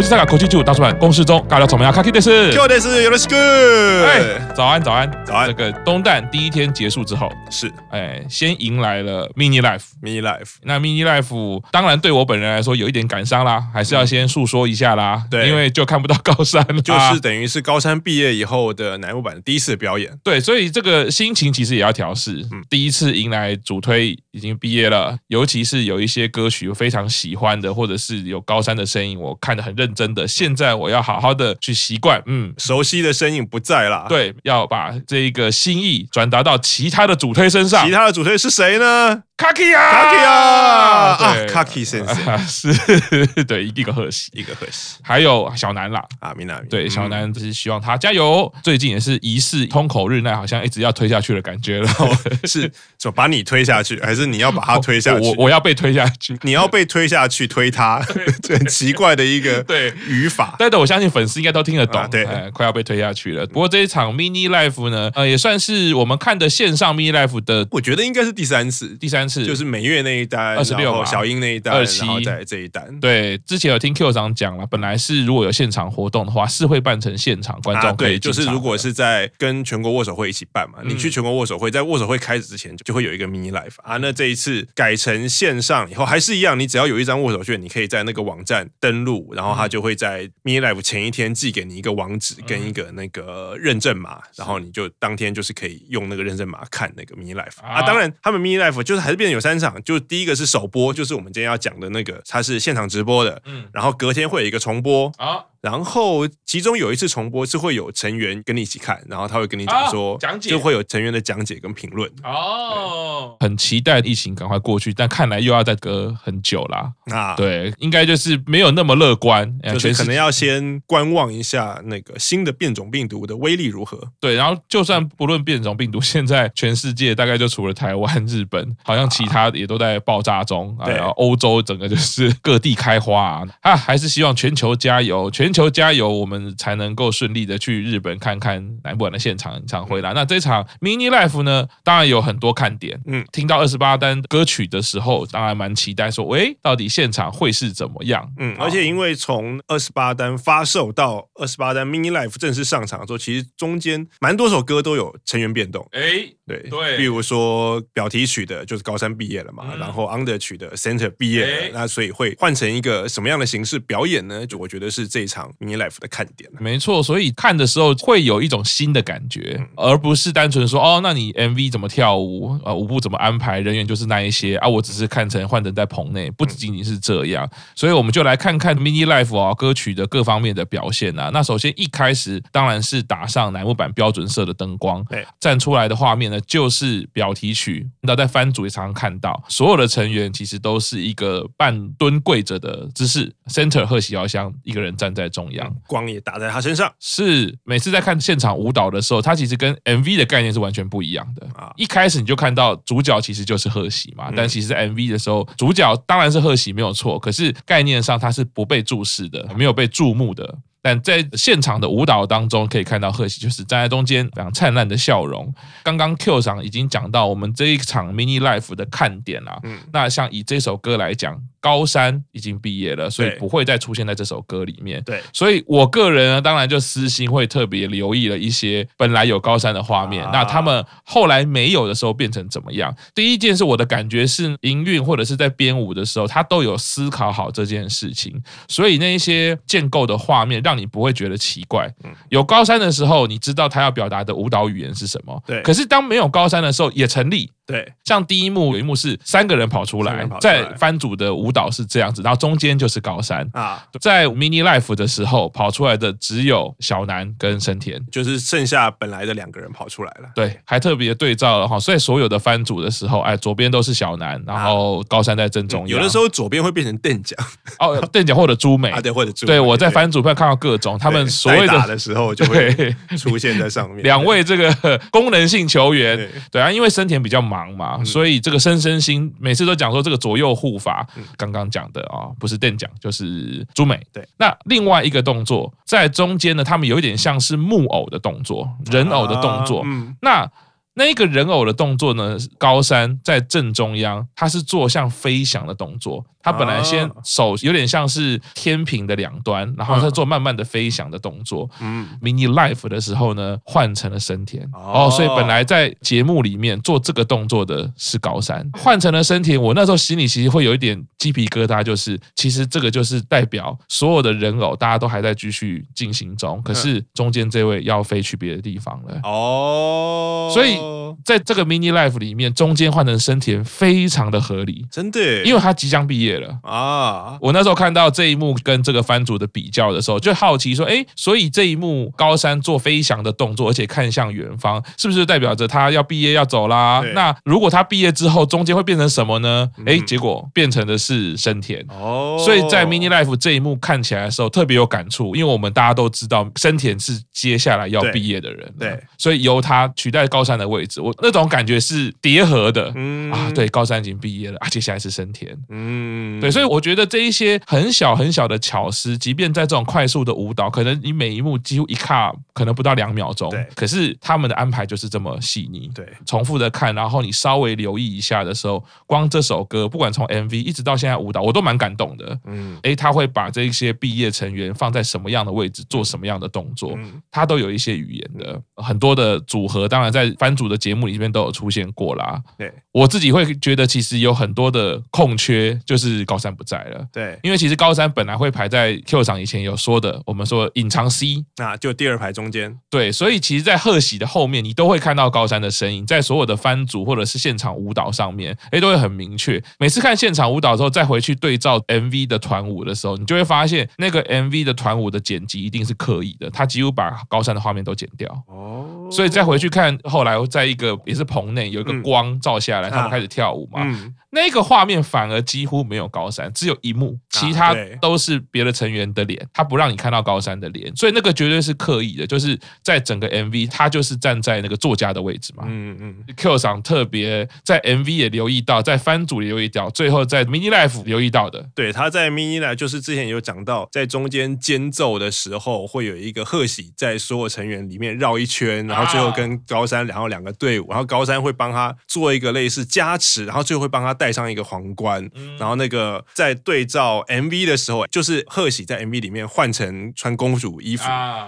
我是在搞科技剧大出版公司中，尬聊草莓啊，卡基德斯，卡基德斯，有的是 good。哎，早安，早安，早安。这个东旦第一天结束之后，是，哎，先迎来了 mini life，mini life。那 mini life 当然对我本人来说有一点感伤啦，还是要先诉说一下啦。对，因为就看不到高山了，就是等于是高山毕业以后的乃木坂第一次表演。对，所以这个心情其实也要调试。嗯，第一次迎来主推已经毕业了，尤其是有一些歌曲我非常喜欢的，或者是有高山的身影，我看得很认真的。现在我要好好的去习惯，嗯，熟悉的身影不在了。对，要把这一个心意转达到其他的主推身上。其他的主推是谁呢？卡基亚，卡基亚啊，卡基先生是，对，一个贺喜，一个贺喜。还有小南啦，啊，米娜，对，小南就是希望他加油。最近也是疑似通口日奈，好像一直要推下去的感觉了。是，就把你推下去，还是你要把他推下去？我我要被推下去，你要被推下去，推他，很奇怪的一个对语法。但是我相信粉丝应该都听得懂。对，快要被推下去了。不过这一场 mini life 呢，呃，也算是我们看的线上 mini life 的，我觉得应该是第三次，第三次。是，就是美月那一单，二十六小英那一单，二七在这一单。对，之前有听 Q 长讲了，本来是如果有现场活动的话，是会办成现场观众、啊、对，就是如果是在跟全国握手会一起办嘛，嗯、你去全国握手会，在握手会开始之前就会有一个 mini life 啊。那这一次改成线上以后，还是一样，你只要有一张握手券，你可以在那个网站登录，然后他就会在 mini life 前一天寄给你一个网址跟一个那个认证码，然后你就当天就是可以用那个认证码看那个 mini life 啊。当然，他们 mini life 就是还是。变有三场，就第一个是首播，就是我们今天要讲的那个，它是现场直播的，嗯，然后隔天会有一个重播啊。然后其中有一次重播是会有成员跟你一起看，然后他会跟你讲说讲解，就会有成员的讲解跟评论哦。很期待疫情赶快过去，但看来又要再隔很久啦。啊。对，应该就是没有那么乐观，就是可能要先观望一下那个新的变种病毒的威力如何。对，然后就算不论变种病毒，现在全世界大概就除了台湾、日本，好像其他也都在爆炸中。啊，然后欧洲整个就是各地开花啊，啊，还是希望全球加油，全。全球加油，我们才能够顺利的去日本看看乃木坂的现场演唱会啦。那这场 mini life 呢，当然有很多看点。嗯，听到二十八单歌曲的时候，当然蛮期待说，喂，到底现场会是怎么样？嗯，而且因为从二十八单发售到二十八单 mini life 正式上场的时候，其实中间蛮多首歌都有成员变动。哎，对对，比如说表题曲的就是高三毕业了嘛，嗯、然后 under 曲的 center 毕业那所以会换成一个什么样的形式表演呢？就我觉得是这一场。mini life 的看点，没错，所以看的时候会有一种新的感觉，而不是单纯说哦，那你 MV 怎么跳舞，呃，舞步怎么安排，人员就是那一些啊，我只是看成换成在棚内，不仅仅是这样，所以我们就来看看 mini life 啊歌曲的各方面的表现啊。那首先一开始当然是打上乃木坂标准色的灯光，对，站出来的画面呢就是表题曲，那在番组也常常看到，所有的成员其实都是一个半蹲跪着的姿势，center 贺喜遥香一个人站在。中央光也打在他身上，是每次在看现场舞蹈的时候，他其实跟 MV 的概念是完全不一样的啊！一开始你就看到主角其实就是贺喜嘛，但其实 MV 的时候，主角当然是贺喜没有错，可是概念上他是不被注视的，没有被注目的。但在现场的舞蹈当中，可以看到贺喜就是站在中间，非常灿烂的笑容。刚刚 Q 上已经讲到我们这一场 mini life 的看点了。嗯，那像以这首歌来讲，高山已经毕业了，所以不会再出现在这首歌里面。对，所以我个人呢，当然就私心会特别留意了一些本来有高山的画面，那他们后来没有的时候变成怎么样？第一件事我的感觉是营运或者是在编舞的时候，他都有思考好这件事情，所以那一些建构的画面让。让你不会觉得奇怪。有高山的时候，你知道他要表达的舞蹈语言是什么。对。可是当没有高山的时候，也成立。对。像第一幕有一幕是三个人跑出来，在番组的舞蹈是这样子，然后中间就是高山啊。在 mini life 的时候，跑出来的只有小南跟生田，就是剩下本来的两个人跑出来了。对，还特别对照了哈。所以所有的番组的时候，哎，左边都是小南，然后高山在正中央。有的时候左边会变成垫脚哦，垫脚或者朱美 啊，对，或者朱。对，我在番组会看到。各种他们所谓的打的时候就会出现在上面。两位这个功能性球员，对啊，因为森田比较忙嘛，所以这个生生心每次都讲说这个左右护法，刚刚讲的啊，不是电讲就是朱美。对，那另外一个动作在中间呢，他们有一点像是木偶的动作，人偶的动作。那那个人偶的动作呢，高山在正中央，他是做像飞翔的动作。他本来先手有点像是天平的两端，然后他做慢慢的飞翔的动作。嗯，mini life 的时候呢，换成了升田。哦，所以本来在节目里面做这个动作的是高山，换成了升田。我那时候心里其实会有一点鸡皮疙瘩，就是其实这个就是代表所有的人偶大家都还在继续进行中，可是中间这位要飞去别的地方了。哦，所以在这个 mini life 里面，中间换成生田非常的合理，真的，因为他即将毕业。了啊！我那时候看到这一幕跟这个番组的比较的时候，就好奇说：哎，所以这一幕高山做飞翔的动作，而且看向远方，是不是代表着他要毕业要走啦？那如果他毕业之后，中间会变成什么呢？哎，结果变成的是生田哦。所以在 Mini Life 这一幕看起来的时候，特别有感触，因为我们大家都知道生田是接下来要毕业的人，对，所以由他取代高山的位置，我那种感觉是叠合的，嗯啊，对，高三已经毕业了啊，接下来是升田，嗯。对，所以我觉得这一些很小很小的巧思，即便在这种快速的舞蹈，可能你每一幕几乎一卡可能不到两秒钟，对，可是他们的安排就是这么细腻，对，重复的看，然后你稍微留意一下的时候，光这首歌，不管从 MV 一直到现在舞蹈，我都蛮感动的。嗯，诶，他会把这一些毕业成员放在什么样的位置，做什么样的动作，他都有一些语言的，很多的组合，当然在番组的节目里面都有出现过啦。对，我自己会觉得其实有很多的空缺，就是。是高山不在了，对，因为其实高山本来会排在 Q 场以前有说的，我们说隐藏 C，那就第二排中间，对，所以其实，在贺喜的后面，你都会看到高山的身影，在所有的番组或者是现场舞蹈上面，哎，都会很明确。每次看现场舞蹈之后，再回去对照 MV 的团舞的时候，你就会发现那个 MV 的团舞的剪辑一定是刻意的，他几乎把高山的画面都剪掉。哦，所以再回去看后来，在一个也是棚内有一个光照下来，嗯、他们开始跳舞嘛。嗯那个画面反而几乎没有高山，只有一幕，其他都是别的成员的脸，他不让你看到高山的脸，所以那个绝对是刻意的，就是在整个 MV，他就是站在那个作家的位置嘛。嗯嗯。Q 赏特别在 MV 也留意到，在番组也留意到，最后在 Mini Life 留意到的。对，他在 Mini Life 就是之前有讲到，在中间间奏的时候，会有一个贺喜在所有成员里面绕一圈，然后最后跟高山然后两个队伍，然后高山会帮他做一个类似加持，然后最后会帮他。戴上一个皇冠，然后那个在对照 MV 的时候，就是贺喜在 MV 里面换成穿公主衣服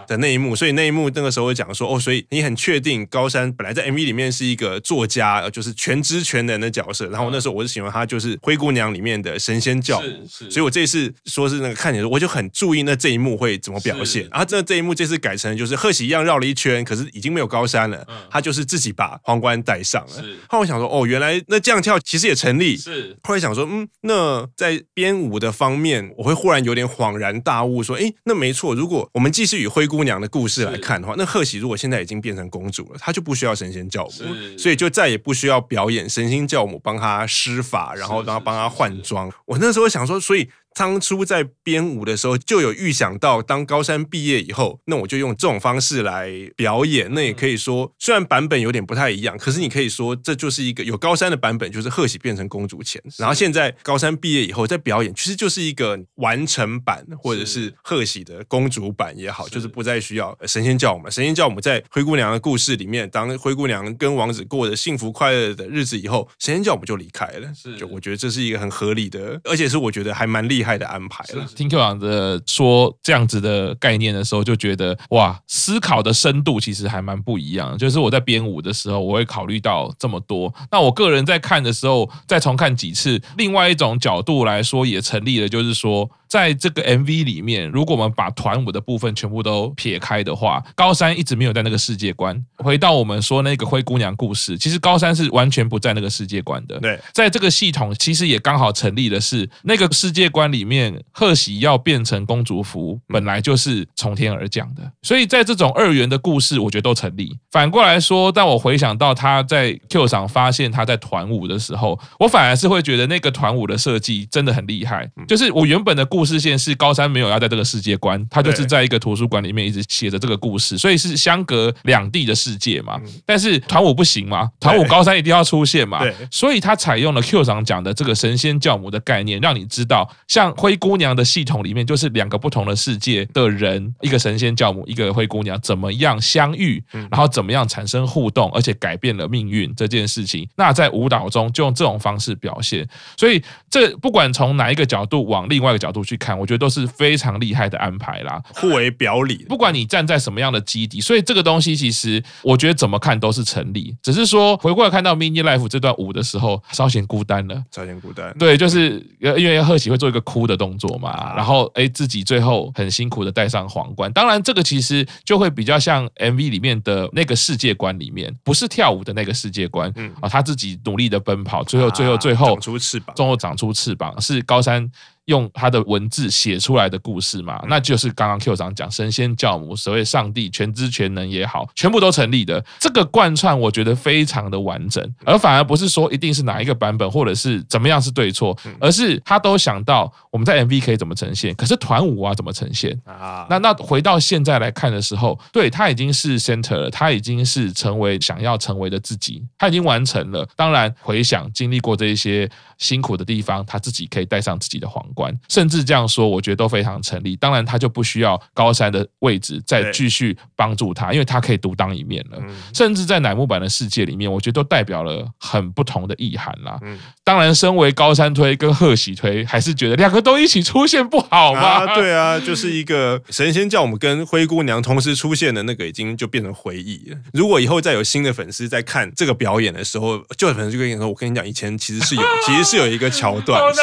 的那一幕，所以那一幕那个时候讲说哦，所以你很确定高山本来在 MV 里面是一个作家，就是全知全能的角色，然后那时候我是喜欢他就是灰姑娘里面的神仙教母，所以我这次说是那个看起来我就很注意那这一幕会怎么表现，然后这这一幕这次改成就是贺喜一样绕了一圈，可是已经没有高山了，他就是自己把皇冠戴上了，后来我想说哦，原来那这样跳其实也成立。是，后来想说，嗯，那在编舞的方面，我会忽然有点恍然大悟，说，哎，那没错，如果我们继续以灰姑娘的故事来看的话，那贺喜如果现在已经变成公主了，她就不需要神仙教母，所以就再也不需要表演神仙教母帮她施法，然后让她帮她换装。我那时候想说，所以。当初在编舞的时候就有预想到，当高三毕业以后，那我就用这种方式来表演。那也可以说，虽然版本有点不太一样，可是你可以说这就是一个有高三的版本，就是贺喜变成公主前，然后现在高三毕业以后再表演，其实就是一个完成版，或者是贺喜的公主版也好，就是不再需要神仙教母。神仙教母在灰姑娘的故事里面，当灰姑娘跟王子过着幸福快乐的日子以后，神仙教母就离开了。是，就我觉得这是一个很合理的，而且是我觉得还蛮厉害。厉害的安排了。听 Q 长的说这样子的概念的时候，就觉得哇，思考的深度其实还蛮不一样。就是我在编舞的时候，我会考虑到这么多。那我个人在看的时候，再重看几次，另外一种角度来说也成立了，就是说。在这个 MV 里面，如果我们把团舞的部分全部都撇开的话，高山一直没有在那个世界观。回到我们说那个灰姑娘故事，其实高山是完全不在那个世界观的。对，在这个系统其实也刚好成立的是那个世界观里面，贺喜要变成公主服，本来就是从天而降的。所以在这种二元的故事，我觉得都成立。反过来说，当我回想到他在 Q 上发现他在团舞的时候，我反而是会觉得那个团舞的设计真的很厉害。就是我原本的故故事线是高山没有要在这个世界观，他就是在一个图书馆里面一直写着这个故事，所以是相隔两地的世界嘛。但是团舞不行嘛，团舞高山一定要出现嘛，所以他采用了 Q 长讲的这个神仙教母的概念，让你知道，像灰姑娘的系统里面就是两个不同的世界的人，一个神仙教母，一个灰姑娘，怎么样相遇，然后怎么样产生互动，而且改变了命运这件事情。那在舞蹈中就用这种方式表现，所以这不管从哪一个角度往另外一个角度去看，我觉得都是非常厉害的安排啦，互为表里。不管你站在什么样的基底，所以这个东西其实我觉得怎么看都是成立。只是说回过来看到 mini life 这段舞的时候，稍显孤单了，稍显孤单。对，就是因为贺喜会做一个哭的动作嘛，然后哎自己最后很辛苦的戴上皇冠。当然这个其实就会比较像 MV 里面的那个世界观里面，不是跳舞的那个世界观，嗯啊，他自己努力的奔跑，最后最后最后长出翅膀，最后长出翅膀是高山。用他的文字写出来的故事嘛，那就是刚刚 Q 长讲神仙教母，所谓上帝全知全能也好，全部都成立的。这个贯穿我觉得非常的完整，而反而不是说一定是哪一个版本或者是怎么样是对错，而是他都想到我们在 MV 可以怎么呈现，可是团舞啊怎么呈现啊？那那回到现在来看的时候，对他已经是 center 了，他已经是成为想要成为的自己，他已经完成了。当然回想经历过这一些辛苦的地方，他自己可以戴上自己的皇冠。甚至这样说，我觉得都非常成立。当然，他就不需要高山的位置再继续帮助他，因为他可以独当一面了。甚至在乃木坂的世界里面，我觉得都代表了很不同的意涵啦。当然，身为高山推跟贺喜推，还是觉得两个都一起出现不好吗？啊，对啊，就是一个神仙叫我们跟灰姑娘同时出现的那个，已经就变成回忆了。如果以后再有新的粉丝在看这个表演的时候，旧的粉丝就跟你说：“我跟你讲，以前其实是有，其实是有一个桥段，是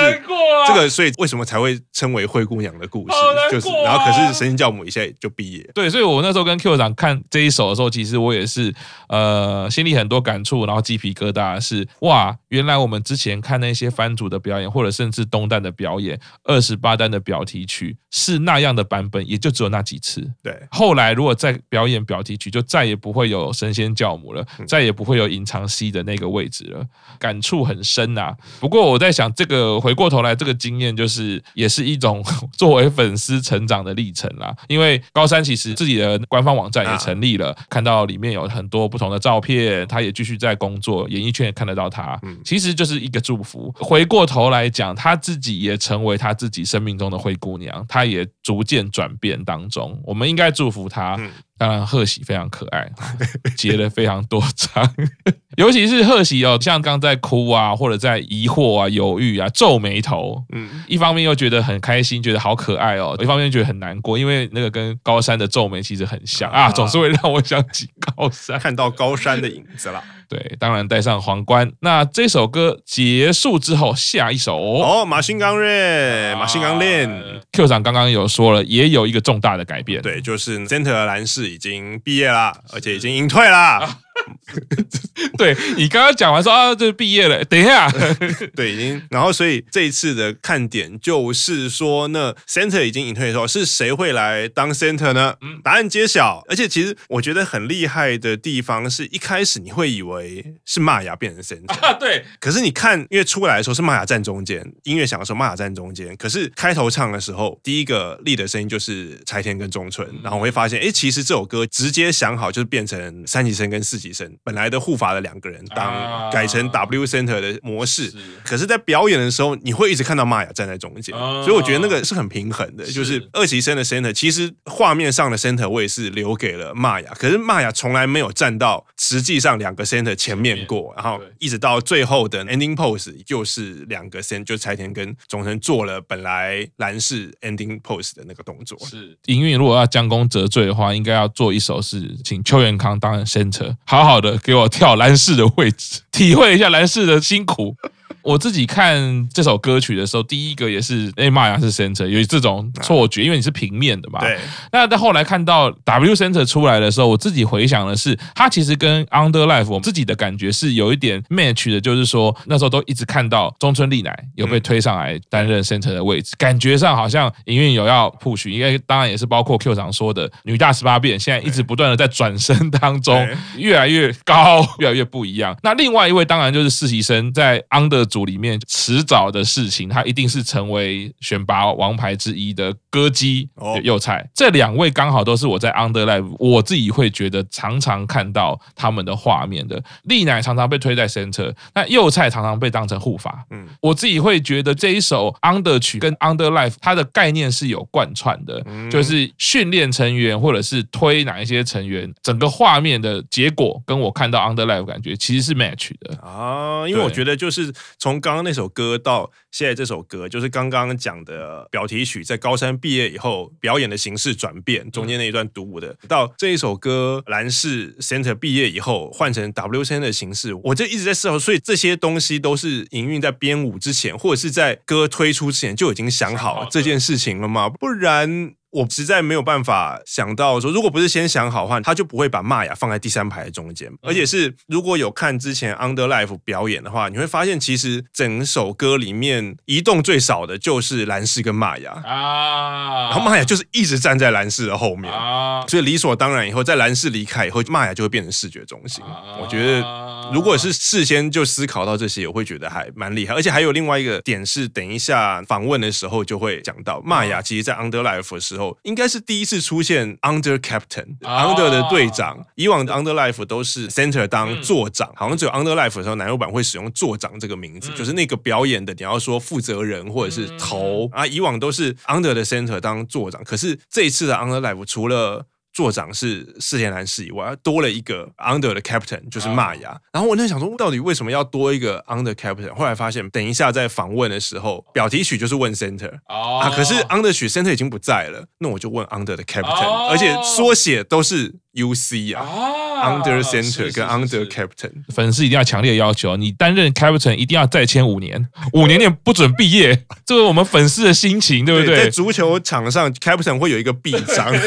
这个，所以为什么才会称为灰姑娘的故事？就是，然后可是神仙教母一下就毕业。对，所以我那时候跟 Q 长看这一首的时候，其实我也是呃心里很多感触，然后鸡皮疙瘩是哇，原来我们之前看那些番组的表演，或者甚至东旦的表演，二十八单的表题曲是那样的版本，也就只有那几次。对，后来如果再表演表题曲，就再也不会有神仙教母了，再也不会有隐藏 C 的那个位置了，感触很深呐、啊。不过我在想，这个回过头来，这个经验就是也是一种 作为粉丝成长的历程啦。因为高山其实自己的官方网站也成立了，看到里面有很多不同的照片，他也继续在工作，演艺圈也看得到他，其实就是一个祝福。回过头来讲，他自己也成为他自己生命中的灰姑娘，他也逐渐转变当中，我们应该祝福他。当然，贺喜非常可爱，结了非常多张，尤其是贺喜哦，像刚在哭啊，或者在疑惑啊、犹豫啊、皱眉头，嗯，一方面又觉得很开心，觉得好可爱哦，一方面又觉得很难过，因为那个跟高山的皱眉其实很像。啊，总是会让我想起高山，看到高山的影子了。对，当然戴上皇冠。那这首歌结束之后，下一首哦，马新刚练，马新刚练。Q 长刚刚有说了，也有一个重大的改变，对，就是 Center 蓝氏已经毕业了，而且已经隐退了。啊 对，你刚刚讲完说啊，这毕业了。等一下，对，已经。然后，所以这一次的看点就是说，那 center 已经隐退的时候，是谁会来当 center 呢？嗯，答案揭晓。而且，其实我觉得很厉害的地方是，一开始你会以为是玛雅变成 center 啊，对。可是你看，因为出来的时候是玛雅站中间，音乐响的时候玛雅站中间。可是开头唱的时候，第一个立的声音就是柴田跟中村。然后我会发现，哎，其实这首歌直接想好就是变成三级声跟四期生。本来的护法的两个人当改成 W Center 的模式，可是，在表演的时候，你会一直看到玛雅站在中间，所以我觉得那个是很平衡的。就是二级生的 Center，其实画面上的 Center 我也是留给了玛雅，可是玛雅从来没有站到实际上两个 Center 前面过，然后一直到最后的 Ending Pose，就是两个 Center，就柴田跟总成做了本来蓝室 Ending Pose 的那个动作。是营运如果要将功折罪的话，应该要做一首是请邱元康当 Center，好好的给我跳男士的位置，体会一下男士的辛苦。我自己看这首歌曲的时候，第一个也是哎，妈呀是 center，有这种错觉，因为你是平面的嘛。对。那到后来看到 W center 出来的时候，我自己回想的是，它其实跟 Under Life 我自己的感觉是有一点 match 的，就是说那时候都一直看到中村丽乃有被推上来担任 center 的位置，感觉上好像营运有要 push，因为当然也是包括 Q 长说的女大十八变，现在一直不断的在转身当中，越来越高，越来越不一样。那另外一位当然就是实习生在 Under。组里面，迟早的事情，他一定是成为选拔王牌之一的歌姬右菜。这两位刚好都是我在 Underlife，我自己会觉得常常看到他们的画面的。丽乃常常被推在 center，那右菜常常被当成护法。嗯，我自己会觉得这一首 Under 曲跟 Underlife 它的概念是有贯穿的，就是训练成员或者是推哪一些成员，整个画面的结果跟我看到 Underlife 感觉其实是 match 的啊。因为我觉得就是从刚刚那首歌到现在这首歌，就是刚刚讲的表题曲，在高三毕业以后表演的形式转变，中间那一段独舞的，到这一首歌蓝氏 Center 毕业以后换成 W Center 的形式，我就一直在思考，所以这些东西都是营运在编舞之前，或者是在歌推出之前就已经想好这件事情了吗？不然。我实在没有办法想到说，如果不是先想好的话，他就不会把玛雅放在第三排的中间。而且是如果有看之前 Underlife 表演的话，你会发现其实整首歌里面移动最少的就是蓝氏跟玛雅啊，然后玛雅就是一直站在蓝氏的后面啊，所以理所当然以后在蓝氏离开以后，玛雅就会变成视觉中心。我觉得。如果是事先就思考到这些，我会觉得还蛮厉害。而且还有另外一个点是，等一下访问的时候就会讲到，玛雅其实在 Underlife 的时候，应该是第一次出现 Under Captain，Under 的队长。以往的 Underlife 都是 Center 当座长，好像只有 Underlife 的时候，男优版会使用座长这个名字，就是那个表演的你要说负责人或者是头。啊。以往都是 Under 的 Center 当座长，可是这一次的 Underlife 除了座长是世田男士以外，多了一个 Under 的 Captain，就是玛雅。然后我那想说，到底为什么要多一个 Under Captain？后来发现，等一下在访问的时候，表题曲就是问 Center 啊，可是 Under 曲 Center 已经不在了，那我就问 Under 的 Captain，而且缩写都是 UC 啊，Under Center 跟 Under Captain。粉丝一定要强烈要求，你担任 Captain 一定要再签五年，五年内不准毕业，这是我们粉丝的心情，对不对？在足球场上，Captain 会有一个臂章。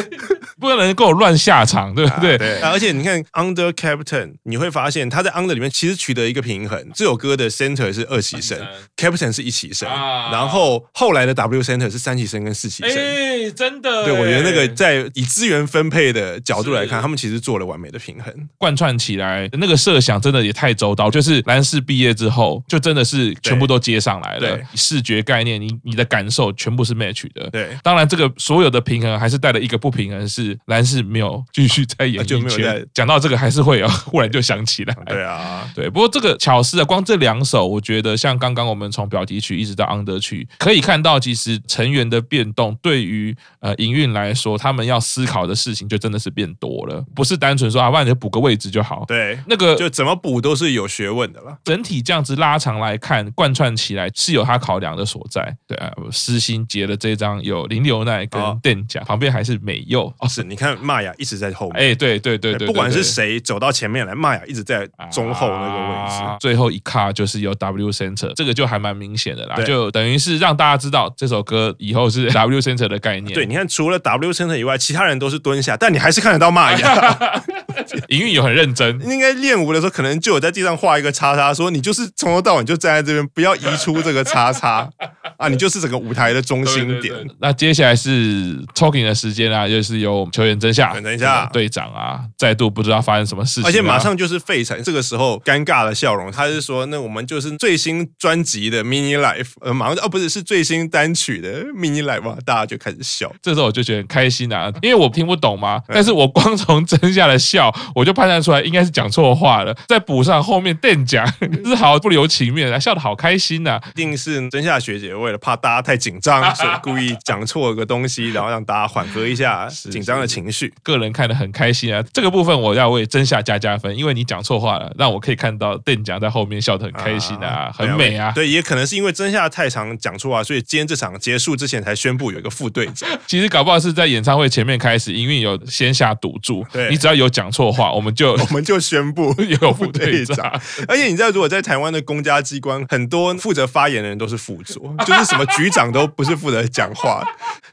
不能跟我乱下场，对不对？啊、对，而且你看 Under Captain，你会发现他在 Under 里面其实取得一个平衡。这首歌的 Center 是二期生，Captain 是一期生，啊、然后后来的 W Center 是三期生跟四期生。哎，真的，对，我觉得那个在以资源分配的角度来看，是他们其实做了完美的平衡，贯穿起来那个设想真的也太周到。就是蓝氏毕业之后，就真的是全部都接上来了，对视觉概念，你你的感受全部是 match 的。对，当然这个所有的平衡还是带了一个不平衡是。蓝氏没有继续在演艺圈，讲到这个还是会有，忽然就想起来。对啊，对。不过这个巧思啊，光这两首，我觉得像刚刚我们从表题曲一直到 Under 曲，可以看到其实成员的变动，对于呃营运来说，他们要思考的事情就真的是变多了，不是单纯说啊，不然就补个位置就好。对，那个就怎么补都是有学问的了。整体这样子拉长来看，贯穿起来是有他考量的所在。对啊，私心结了这张有林流奈跟电甲，旁边还是美佑哦，是你看。玛雅一直在后面，哎，对对对对，不管是谁走到前面来，玛雅一直在中后那个位置，最后一卡就是由 W Center，这个就还蛮明显的啦，就等于是让大家知道这首歌以后是 W Center 的概念。对，你看除了 W Center 以外，其他人都是蹲下，但你还是看得到玛雅。yeah. 营运有很认真，应该练舞的时候可能就有在地上画一个叉叉，说你就是从头到尾就站在这边，不要移出这个叉叉。啊，你就是整个舞台的中心点。那接下来是 talking 的时间啊，就是由我们球员真夏，等一下队长啊，再度不知道发生什么事情，而且马上就是废柴，这个时候尴尬的笑容，他是说那我们就是最新专辑的 mini life，呃，马上哦不是是最新单曲的 mini life 嘛，大家就开始笑，这时候我就觉得很开心啊，因为我听不懂嘛，但是我光从真夏的笑。我就判断出来应该是讲错话了，再补上后面电讲，是好不留情面，笑得好开心呐、啊！一定是真夏学姐为了怕大家太紧张，所以故意讲错个东西，然后让大家缓和一下 紧张的情绪。个人看得很开心啊！这个部分我要为真夏加加分，因为你讲错话了，让我可以看到电讲在后面笑得很开心啊，啊很美啊！对，也可能是因为真夏太常讲错话，所以今天这场结束之前才宣布有一个副队长。其实搞不好是在演唱会前面开始，因为有先下赌注，对你只要有讲错话。我们就我们就宣布 有副队长，而且你知道，如果在台湾的公家机关，很多负责发言的人都是副座，就是什么局长都不是负责讲话，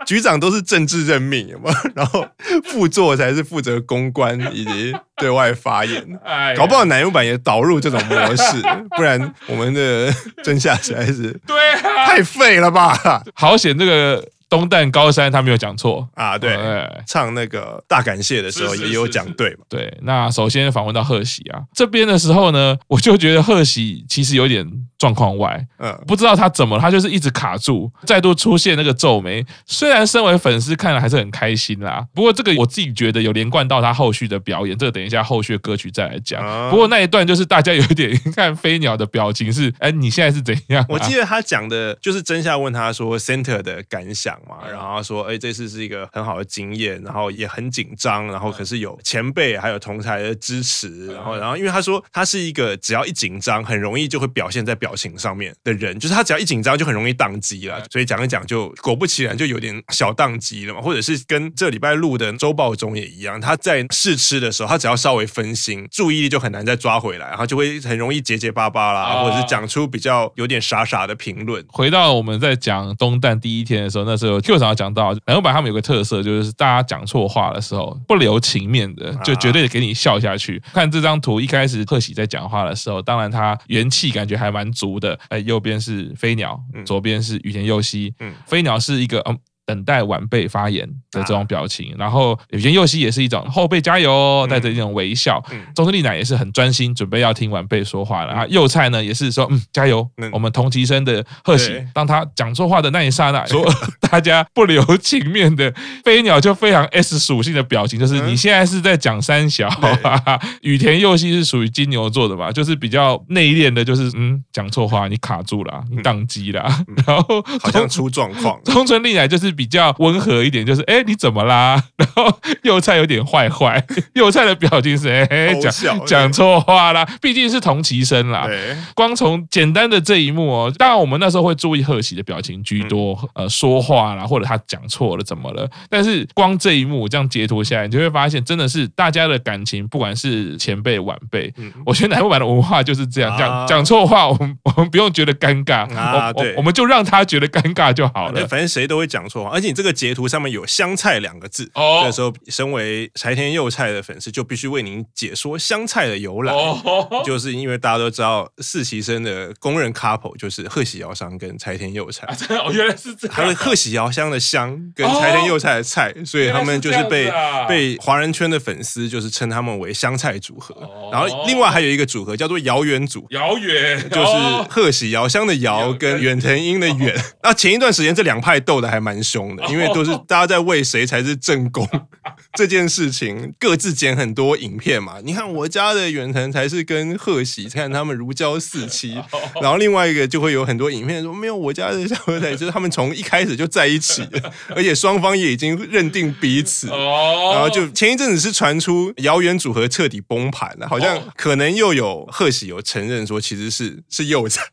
局长都是政治任命，有没有？然后副座才是负责公关以及对外发言。搞不好南优版也导入这种模式，不然我们的真相实在是对太废了吧？好险这个。东旦高山他没有讲错啊，对，唱那个大感谢的时候也有讲对嘛。对，那首先访问到贺喜啊，这边的时候呢，我就觉得贺喜其实有点状况外，嗯，不知道他怎么，他就是一直卡住，再度出现那个皱眉。虽然身为粉丝看了还是很开心啦，不过这个我自己觉得有连贯到他后续的表演，这个等一下后续的歌曲再来讲。不过那一段就是大家有一点看飞鸟的表情是，哎，你现在是怎样？我记得他讲的就是真夏问他说 Center 的感想嘛，然后说，哎，这次是一个很好的经验，然后也很紧张，然后可是有前辈还有同台的支持，然后然后因为他说他是一个只要一紧张很容易就会表现在表情上面的人，就是他只要一紧张就很容易宕机了，所以讲一讲就果不其然就有点小宕机了嘛，或者是跟这礼拜录的周报中也一样，他在试吃的时候，他只要稍微分心，注意力就很难再抓回来，然后就会很容易结结巴巴啦，或者是讲出比较有点傻傻的评论。回到我们在讲东旦第一天的时候，那时候 Q 厂讲到，然后把他们有个特色，就是大家讲错话的时候不留情面的，就绝对给你笑下去。看这张图，一开始贺喜在讲话的时候，当然他元气感觉还蛮足的。哎，右边是飞鸟，左边是羽田佑希。嗯，飞鸟是一个嗯。等待晚辈发言的这种表情，然后羽田佑希也是一种后辈加油，带着一种微笑。中村丽乃也是很专心，准备要听晚辈说话了。啊，佑菜呢也是说嗯加油。我们同期生的贺喜，当他讲错话的那一刹那，说 大家不留情面的飞鸟就非常 S 属性的表情，就是你现在是在讲三小。羽田佑希是属于金牛座的嘛，就是比较内敛的，就是嗯讲错话你卡住了，你宕机了，然后好像出状况。中村丽乃就是。比较温和一点，就是哎，你怎么啦？然后柚菜有点坏坏，柚菜的表情是哎，讲讲错话啦，毕竟是同期生啦。光从简单的这一幕哦，当然我们那时候会注意贺喜的表情居多，呃，说话啦，或者他讲错了怎么了？但是光这一幕这样截图下来，你就会发现，真的是大家的感情，不管是前辈晚辈，我觉得乃木坂的文化就是这样，讲讲错话，我们我们不用觉得尴尬啊，对，我们就让他觉得尴尬就好了。反正谁都会讲错话。而且你这个截图上面有“香菜”两个字，哦，那时候身为柴田佑菜的粉丝就必须为您解说香菜的由来，哦，就是因为大家都知道四期生的公认 couple 就是贺喜遥香跟柴田佑菜，啊，真的，哦，原来是这样，他的贺喜遥香的香跟柴田佑菜的菜，哦，所以他们就是被被华人圈的粉丝就是称他们为香菜组合，哦，然后另外还有一个组合叫做遥远组，遥远就是贺喜遥香的遥跟远藤英的远，那，哦，前一段时间这两派斗的还蛮凶的。因为都是大家在为谁才是正宫 这件事情，各自剪很多影片嘛。你看我家的远藤才是跟贺喜，看他们如胶似漆。然后另外一个就会有很多影片说，没有我家的小和仔，就是他们从一开始就在一起，而且双方也已经认定彼此。然后就前一阵子是传出遥远组合彻底崩盘了，好像可能又有贺喜有承认说其实是是柚菜。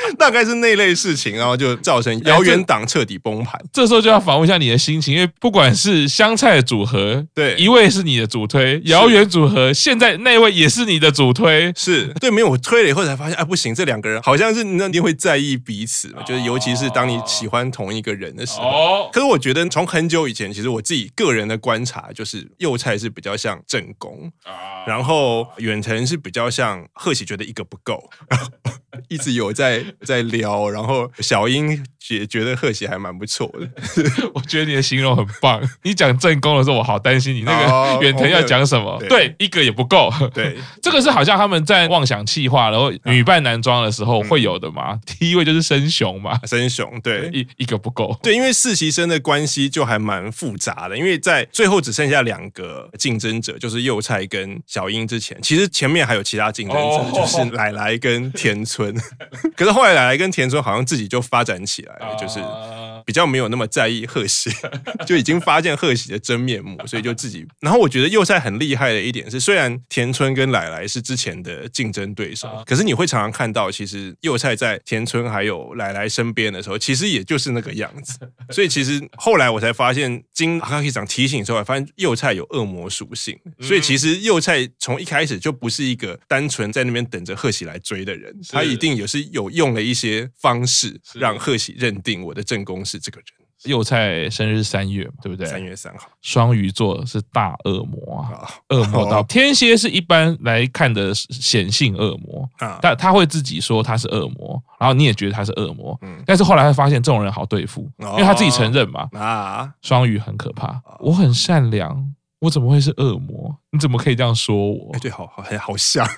大概是那类事情，然后就造成遥远党彻底崩盘。这时候就要访问一下你的心情，因为不管是香菜组合，对，一位是你的主推，遥远组合现在那位也是你的主推，是。对，没有我推了以后才发现，哎，不行，这两个人好像是那你会在意彼此嘛，就是尤其是当你喜欢同一个人的时候。哦。可是我觉得从很久以前，其实我自己个人的观察就是，右菜是比较像正宫，然后远藤是比较像贺喜，觉得一个不够，一直有在。在聊，然后小英也觉得贺喜还蛮不错的。我觉得你的形容很棒。你讲正宫的时候，我好担心你那个 远藤要讲什么。对，一个也不够。对，这个是好像他们在妄想气化，然后女扮男装的时候会有的嘛。第一位就是生雄嘛，生雄对，一一个不够。对，因为实习生的关系就还蛮复杂的，因为在最后只剩下两个竞争者，就是幼菜跟小英之前，其实前面还有其他竞争者，就是奶奶跟田村。可是后来奶奶跟田村好像自己就发展起来了，就是比较没有那么在意贺喜，就已经发现贺喜的真面目，所以就自己。然后我觉得右菜很厉害的一点是，虽然田村跟奶奶是之前的竞争对手，可是你会常常看到，其实右菜在田村还有奶奶身边的时候，其实也就是那个样子。所以其实后来我才发现，经阿卡西长提醒之后，发现右菜有恶魔属性。所以其实右菜从一开始就不是一个单纯在那边等着贺喜来追的人，他一定也是有用了一些方式让贺喜认定我的正宫是这个人。幼菜生日三月，对不对？三月三号，双鱼座是大恶魔啊，恶魔到天蝎是一般来看的显性恶魔啊，但他会自己说他是恶魔，然后你也觉得他是恶魔，嗯，但是后来会发现这种人好对付，因为他自己承认嘛啊，双鱼很可怕，我很善良，我怎么会是恶魔？你怎么可以这样说我？哎，对，好好好像。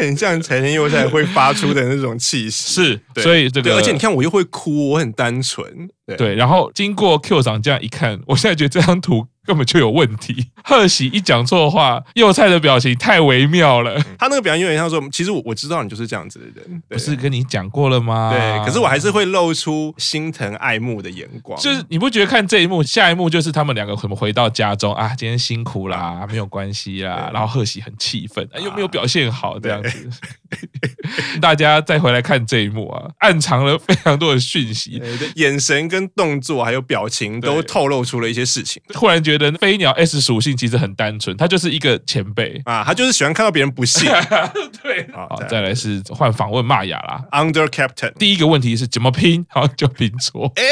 很像成年幼菜会发出的那种气势，是，所以这个，而且你看我又会哭，我很单纯，对，对，然后经过 Q 长这样一看，我现在觉得这张图。根本就有问题。贺喜一讲错话，幼菜的表情太微妙了。他那个表情有点像说：“其实我我知道你就是这样子的人，不是跟你讲过了吗？”对，可是我还是会露出心疼爱慕的眼光。就是你不觉得看这一幕，下一幕就是他们两个怎么回到家中啊？今天辛苦啦，没有关系啦。然后贺喜很气愤，又没有表现好，这样子。大家再回来看这一幕啊，暗藏了非常多的讯息，眼神跟动作还有表情都透露出了一些事情。突然觉得。人飞鸟 S 属性其实很单纯，他就是一个前辈。啊，他就是喜欢看到别人不幸。对，好，再来。是换访问玛雅啦，Under Captain。第一个问题是怎么拼，好就拼错。哎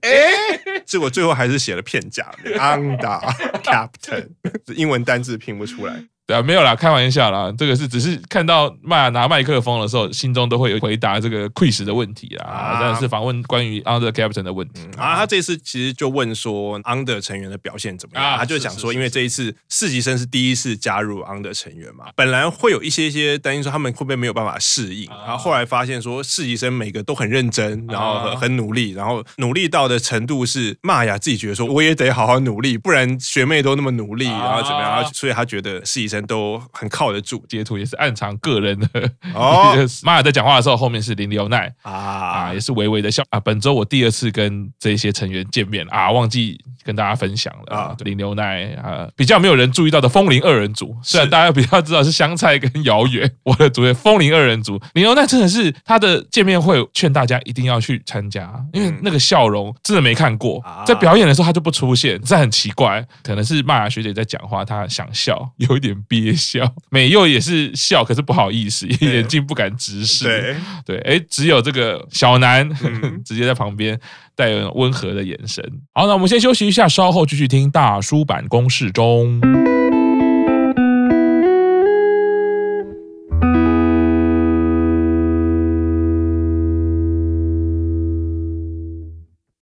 哎，结果最后还是写了片假，Under Captain，英文单字拼不出来。对啊，没有啦，开玩笑啦。这个是只是看到麦雅拿麦克风的时候，心中都会有回答这个 quiz 的问题啊。但是访问关于 Under Captain 的问题啊，他这次其实就问说 Under 成员的表现怎么样？他就讲说，因为这一次四级生是第一次加入 Under 成员嘛，本来会有一些些担心说他们会不会没有办法适应，然后后来发现说四级生每个都很认真，然后很努力，然后努力到的程度是玛雅自己觉得说我也得好好努力，不然学妹都那么努力，然后怎么样？所以他觉得四级生都很靠得住，截图也是暗藏个人的哦。玛雅在讲话的时候，后面是林流奈啊啊，也是微微的笑啊。本周我第二次跟这些成员见面啊，忘记跟大家分享了啊。林牛奈啊，比较没有人注意到的风铃二人组，虽然大家比较知道是香菜跟遥远，我的组员风铃二人组，林牛奈真的是他的见面会，劝大家一定要去参加，因为那个笑容真的没看过，在表演的时候他就不出现，这很奇怪，可能是玛雅学姐在讲话，她想笑，有一点憋。笑美佑也是笑，可是不好意思，眼睛不敢直视。对对，哎，只有这个小南、嗯、直接在旁边带有温和的眼神。好，那我们先休息一下，稍后继续听大叔版公式中。